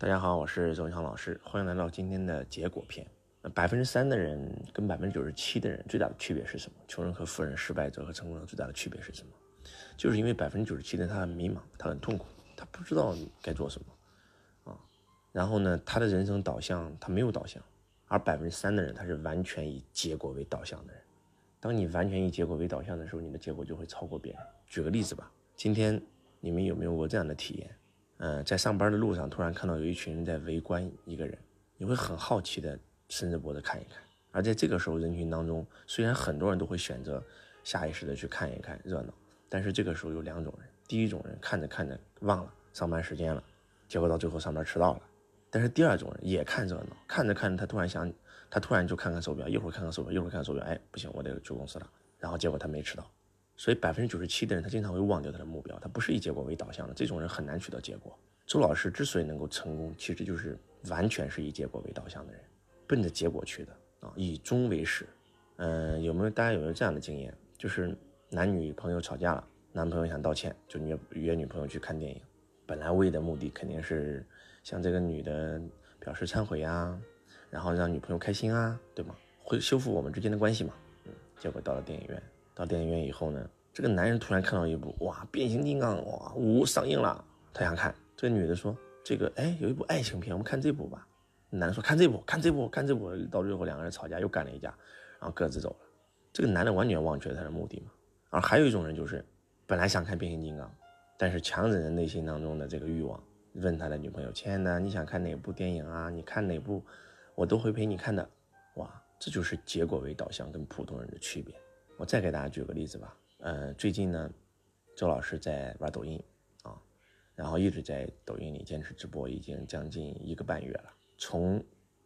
大家好，我是周文强老师，欢迎来到今天的结果篇。百分之三的人跟百分之九十七的人最大的区别是什么？穷人和富人、失败者和成功者最大的区别是什么？就是因为百分之九十七的人他很迷茫，他很痛苦，他不知道该做什么啊。然后呢，他的人生导向他没有导向，而百分之三的人他是完全以结果为导向的人。当你完全以结果为导向的时候，你的结果就会超过别人。举个例子吧，今天你们有没有过这样的体验？嗯，在上班的路上，突然看到有一群人在围观一个人，你会很好奇的伸着脖子看一看。而在这个时候，人群当中，虽然很多人都会选择下意识的去看一看热闹，但是这个时候有两种人：第一种人看着看着忘了上班时间了，结果到最后上班迟到了；但是第二种人也看热闹，看着看着他突然想，他突然就看看手表，一会儿看看手表，一会儿看看手表，哎，不行，我得去公司了。然后结果他没迟到。所以百分之九十七的人，他经常会忘掉他的目标，他不是以结果为导向的，这种人很难取得结果。周老师之所以能够成功，其实就是完全是以结果为导向的人，奔着结果去的啊，以终为始。嗯，有没有大家有没有这样的经验？就是男女朋友吵架了，男朋友想道歉，就约约女朋友去看电影，本来为的目的肯定是向这个女的表示忏悔啊，然后让女朋友开心啊，对吗？会修复我们之间的关系嘛？嗯，结果到了电影院。到电影院以后呢，这个男人突然看到一部哇，变形金刚哇五上映了，他想看。这个女的说：“这个哎，有一部爱情片，我们看这部吧。”男的说：“看这部，看这部，看这部。”到最后两个人吵架，又干了一架，然后各自走了。这个男的完全忘却了他的目的嘛。而还有一种人就是，本来想看变形金刚，但是强忍着内心当中的这个欲望，问他的女朋友：“亲爱的，你想看哪部电影啊？你看哪部，我都会陪你看的。”哇，这就是结果为导向跟普通人的区别。我再给大家举个例子吧，呃，最近呢，周老师在玩抖音，啊，然后一直在抖音里坚持直播，已经将近一个半月了。从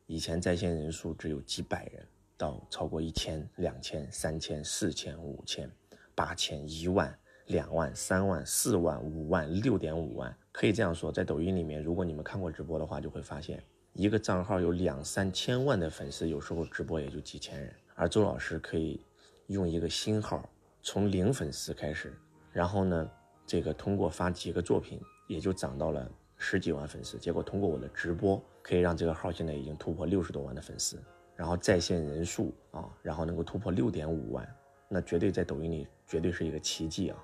以前在线人数只有几百人，到超过一千、两千、三千、四千、五千、八千、一万、两万、三万、四万、五万、六点五万，可以这样说，在抖音里面，如果你们看过直播的话，就会发现，一个账号有两三千万的粉丝，有时候直播也就几千人，而周老师可以。用一个新号，从零粉丝开始，然后呢，这个通过发几个作品，也就涨到了十几万粉丝。结果通过我的直播，可以让这个号现在已经突破六十多万的粉丝，然后在线人数啊，然后能够突破六点五万，那绝对在抖音里绝对是一个奇迹啊！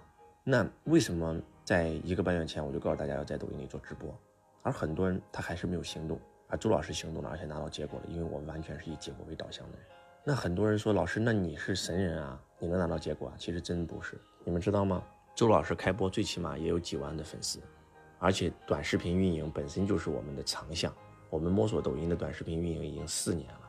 那为什么在一个半月前我就告诉大家要在抖音里做直播，而很多人他还是没有行动，而朱老师行动了，而且拿到结果了，因为我完全是以结果为导向的人。那很多人说老师，那你是神人啊，你能拿到结果啊？其实真不是。你们知道吗？周老师开播最起码也有几万的粉丝，而且短视频运营本身就是我们的长项。我们摸索抖音的短视频运营已经四年了，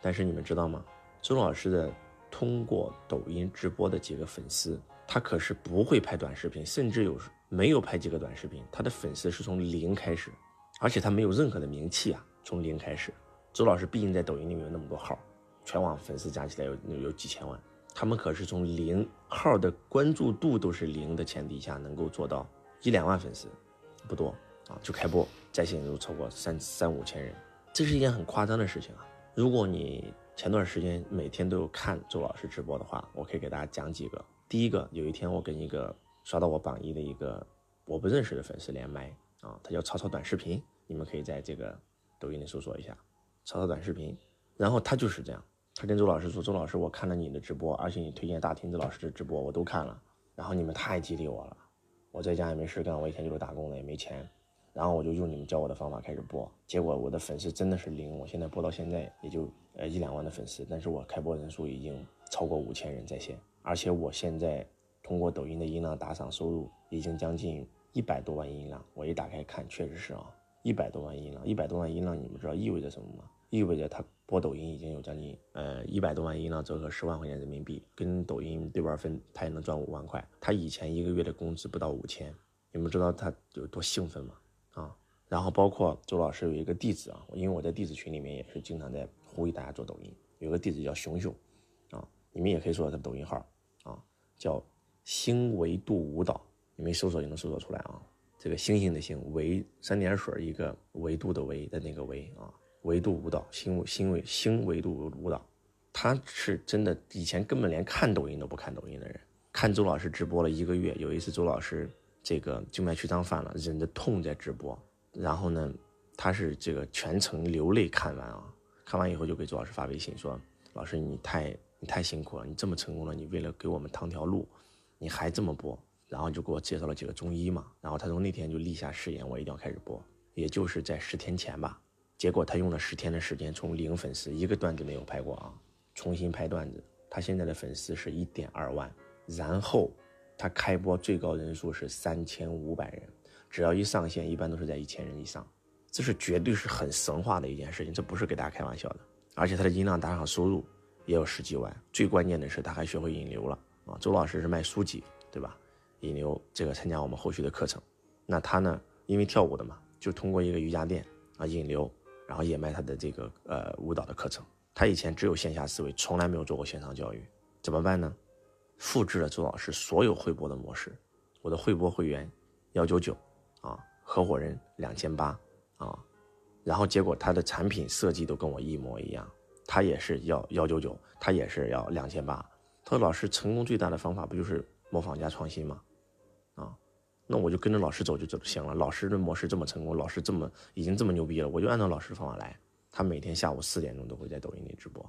但是你们知道吗？周老师的通过抖音直播的几个粉丝，他可是不会拍短视频，甚至有没有拍几个短视频，他的粉丝是从零开始，而且他没有任何的名气啊，从零开始。周老师毕竟在抖音里面有那么多号。全网粉丝加起来有有几千万，他们可是从零号的关注度都是零的前提下，能够做到一两万粉丝，不多啊，就开播在线人数超过三三五千人，这是一件很夸张的事情啊！如果你前段时间每天都有看周老师直播的话，我可以给大家讲几个。第一个，有一天我跟一个刷到我榜一的一个我不认识的粉丝连麦啊，他叫曹操短视频，你们可以在这个抖音里搜索一下曹操短视频，然后他就是这样。他跟周老师说：“周老师，我看了你的直播，而且你推荐大亭子老师的直播，我都看了。然后你们太激励我了，我在家也没事干，我以前就是打工的，也没钱。然后我就用你们教我的方法开始播，结果我的粉丝真的是零。我现在播到现在也就呃一两万的粉丝，但是我开播人数已经超过五千人在线，而且我现在通过抖音的音浪打赏收入已经将近一百多万音浪。我一打开看，确实是啊，一百多万音浪，一百多万音浪，你们知道意味着什么吗？意味着他。”播抖音已经有将近呃一百多万音浪，折合十万块钱人民币，跟抖音对半分，他也能赚五万块。他以前一个月的工资不到五千，你们知道他有多兴奋吗？啊，然后包括周老师有一个弟子啊，因为我在弟子群里面也是经常在呼吁大家做抖音，有个弟子叫熊熊，啊，你们也可以搜索他抖音号，啊，叫星维度舞蹈，你们搜索就能搜索出来啊。这个星星的星，维三点水一个维度的维的那个维啊。维度舞蹈，新新维新维度舞蹈，他是真的以前根本连看抖音都不看抖音的人，看周老师直播了一个月。有一次周老师这个静脉曲张犯了，忍着痛在直播，然后呢，他是这个全程流泪看完啊，看完以后就给周老师发微信说：“老师你太你太辛苦了，你这么成功了，你为了给我们趟条路，你还这么播。”然后就给我介绍了几个中医嘛，然后他从那天就立下誓言，我一定要开始播，也就是在十天前吧。结果他用了十天的时间，从零粉丝一个段子没有拍过啊，重新拍段子，他现在的粉丝是一点二万，然后他开播最高人数是三千五百人，只要一上线，一般都是在一千人以上，这是绝对是很神话的一件事情，这不是给大家开玩笑的。而且他的音量打赏收入也有十几万，最关键的是他还学会引流了啊。周老师是卖书籍，对吧？引流这个参加我们后续的课程，那他呢，因为跳舞的嘛，就通过一个瑜伽垫啊引流，然后也卖他的这个呃舞蹈的课程。他以前只有线下思维，从来没有做过线上教育，怎么办呢？复制了周老师所有会播的模式，我的会播会员幺九九啊，合伙人两千八啊，然后结果他的产品设计都跟我一模一样，他也是要幺九九，他也是要两千八。他说老师成功最大的方法不就是模仿加创新吗？那我就跟着老师走就走就行了。老师的模式这么成功，老师这么已经这么牛逼了，我就按照老师的方法来。他每天下午四点钟都会在抖音里直播，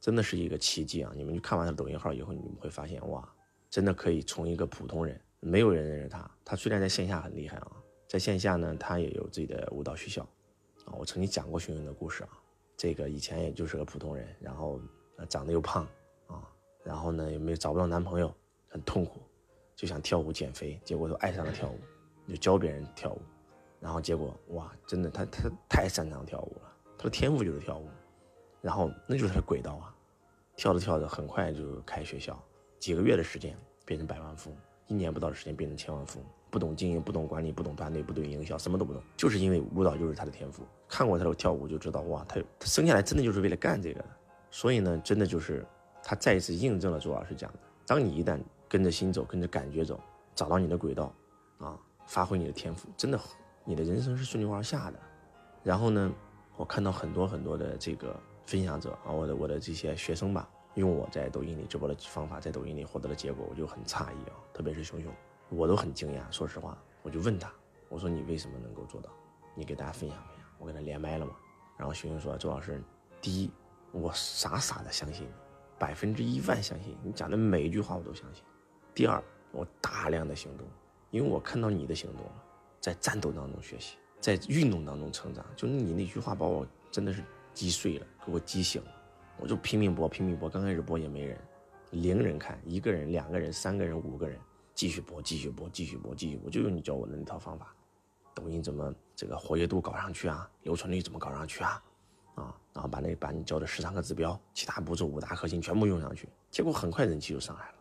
真的是一个奇迹啊！你们去看完他抖音号以后，你们会发现哇，真的可以从一个普通人，没有人认识他。他虽然在线下很厉害啊，在线下呢，他也有自己的舞蹈学校啊。我曾经讲过熊熊的故事啊，这个以前也就是个普通人，然后长得又胖啊，然后呢也没有找不到男朋友，很痛苦。就想跳舞减肥，结果都爱上了跳舞，就教别人跳舞，然后结果哇，真的他他太擅长跳舞了，他的天赋就是跳舞，然后那就是他的轨道啊，跳着跳着很快就开学校，几个月的时间变成百万富翁，一年不到的时间变成千万富翁，不懂经营，不懂管理，不懂团队，不懂营销，什么都不懂，就是因为舞蹈就是他的天赋。看过他的跳舞就知道哇，他他生下来真的就是为了干这个的，所以呢，真的就是他再一次印证了周老师讲的，当你一旦。跟着心走，跟着感觉走，找到你的轨道，啊，发挥你的天赋，真的，你的人生是顺流而下的。然后呢，我看到很多很多的这个分享者啊，我的我的这些学生吧，用我在抖音里直播的方法，在抖音里获得的结果，我就很诧异啊。特别是熊熊，我都很惊讶。说实话，我就问他，我说你为什么能够做到？你给大家分享分享。我跟他连麦了嘛，然后熊熊说，周老师，第一，我傻傻的相信你，百分之一万相信你讲的每一句话，我都相信。第二，我大量的行动，因为我看到你的行动了，在战斗当中学习，在运动当中成长。就是你那句话把我真的是击碎了，给我击醒了，我就拼命播，拼命播。刚开始播也没人，零人看，一个人、两个人、三个人、五个人，继续播，继续播，继续播，继续播，就用你教我的那套方法。抖音怎么这个活跃度搞上去啊？留存率怎么搞上去啊？啊，然后把那把你教的十三个指标，其他步骤五大核心全部用上去，结果很快人气就上来了。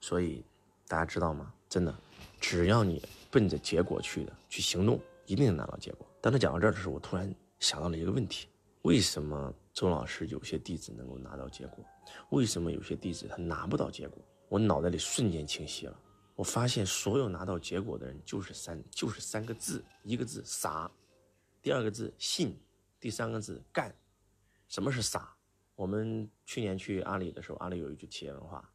所以，大家知道吗？真的，只要你奔着结果去的，去行动，一定能拿到结果。当他讲到这儿的时候，我突然想到了一个问题：为什么周老师有些弟子能够拿到结果？为什么有些弟子他拿不到结果？我脑袋里瞬间清晰了。我发现所有拿到结果的人，就是三，就是三个字：一个字傻，第二个字信，第三个字干。什么是傻？我们去年去阿里的时候，阿里有一句企业文化。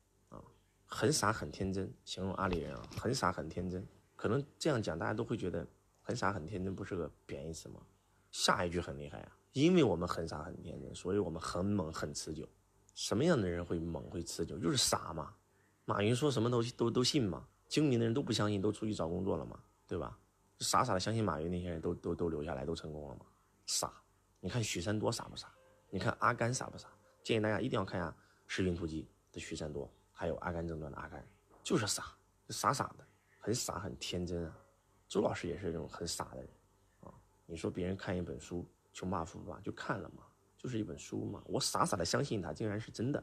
很傻很天真，形容阿里人啊，很傻很天真。可能这样讲，大家都会觉得很傻很天真不是个贬义词吗？下一句很厉害啊，因为我们很傻很天真，所以我们很猛很持久。什么样的人会猛会持久？就是傻嘛。马云说什么都都都信嘛，精明的人都不相信，都出去找工作了嘛，对吧？傻傻的相信马云那些人都都都留下来，都成功了嘛？傻。你看许三多傻不傻？你看阿甘傻不傻？建议大家一定要看一下《士兵突击》的许三多。还有《阿甘正传》的阿甘，就是傻，傻傻的，很傻很天真啊。周老师也是这种很傻的人啊。你说别人看一本书《穷爸富爸》就看了嘛，就是一本书嘛。我傻傻的相信他竟然是真的，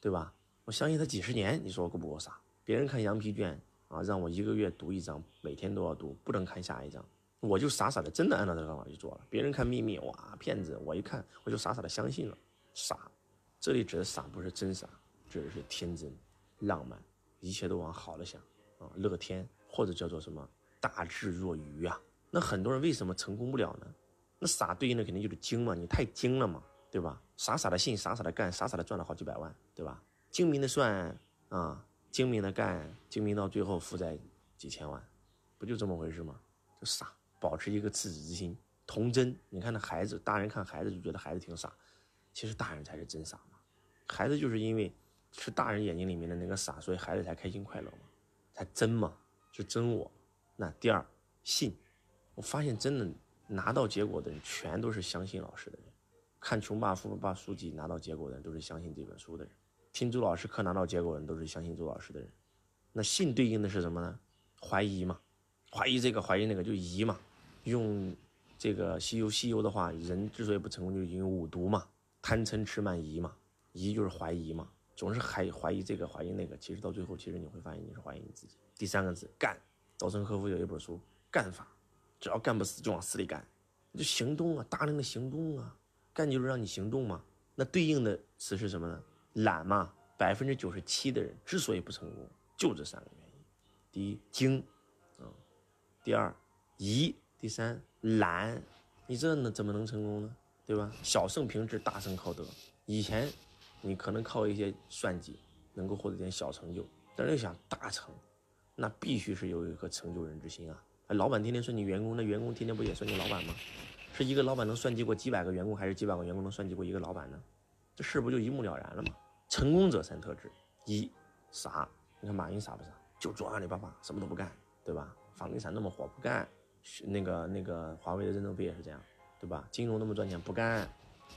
对吧？我相信他几十年，你说我够不够傻？别人看羊皮卷啊，让我一个月读一章，每天都要读，不能看下一章，我就傻傻的真的按照这个方法去做了。别人看秘密，哇，骗子！我一看我就傻傻的相信了，傻。这里指的傻不是真傻，指的是天真。浪漫，一切都往好了想啊，乐天或者叫做什么大智若愚啊。那很多人为什么成功不了呢？那傻对应的肯定就是精嘛，你太精了嘛，对吧？傻傻的信，傻傻的干，傻傻的赚了好几百万，对吧？精明的算啊，精明的干，精明到最后负债几千万，不就这么回事吗？就傻，保持一个赤子之心童真。你看那孩子，大人看孩子就觉得孩子挺傻，其实大人才是真傻嘛。孩子就是因为是大人眼睛里面的那个傻，所以孩子才开心快乐嘛，才真嘛，是真我。那第二，信。我发现真的拿到结果的人，全都是相信老师的人。看《穷爸富爸》书籍拿到结果的人，都是相信这本书的人；听周老师课拿到结果的人，都是相信周老师的人。那信对应的是什么呢？怀疑嘛，怀疑这个，怀疑那个，就疑嘛。用这个西游西游的话，人之所以不成功，就是因为五毒嘛，贪嗔痴慢疑嘛。疑就是怀疑嘛，总是还怀疑这个，怀疑那个。其实到最后，其实你会发现你是怀疑你自己。第三个字干，稻盛和夫有一本书《干法》。只要干不死，就往死里干，就行动啊，大量的行动啊，干就是让你行动嘛。那对应的词是什么呢？懒嘛。百分之九十七的人之所以不成功，就这三个原因：第一，精，啊；第二，疑；第三，懒。你这能怎么能成功呢？对吧？小胜凭智，大胜靠德。以前你可能靠一些算计能够获得点小成就，但是要想大成，那必须是有一颗成就人之心啊。老板天天算计员工，那员工天天不也算计老板吗？是一个老板能算计过几百个员工，还是几百个员工能算计过一个老板呢？这事不就一目了然了吗？成功者三特质：一傻，你看马云傻不傻？就做阿里巴巴，什么都不干，对吧？房地产那么火不干，那个那个华为的任正非也是这样，对吧？金融那么赚钱不干，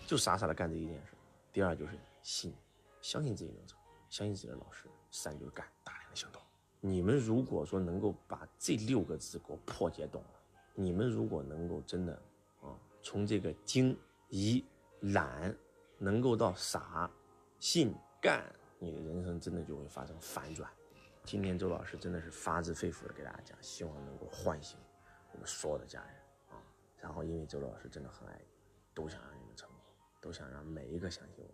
就傻傻的干这一件事。第二就是信，相信自己能成，相信自己的老师。三就是干，大量的行动。你们如果说能够把这六个字给我破解懂了，你们如果能够真的啊，从这个精、疑、懒，能够到傻、信、干，你的人生真的就会发生反转。今天周老师真的是发自肺腑的给大家讲，希望能够唤醒我们所有的家人啊。然后因为周老师真的很爱你，都想让你们成功，都想让每一个相信我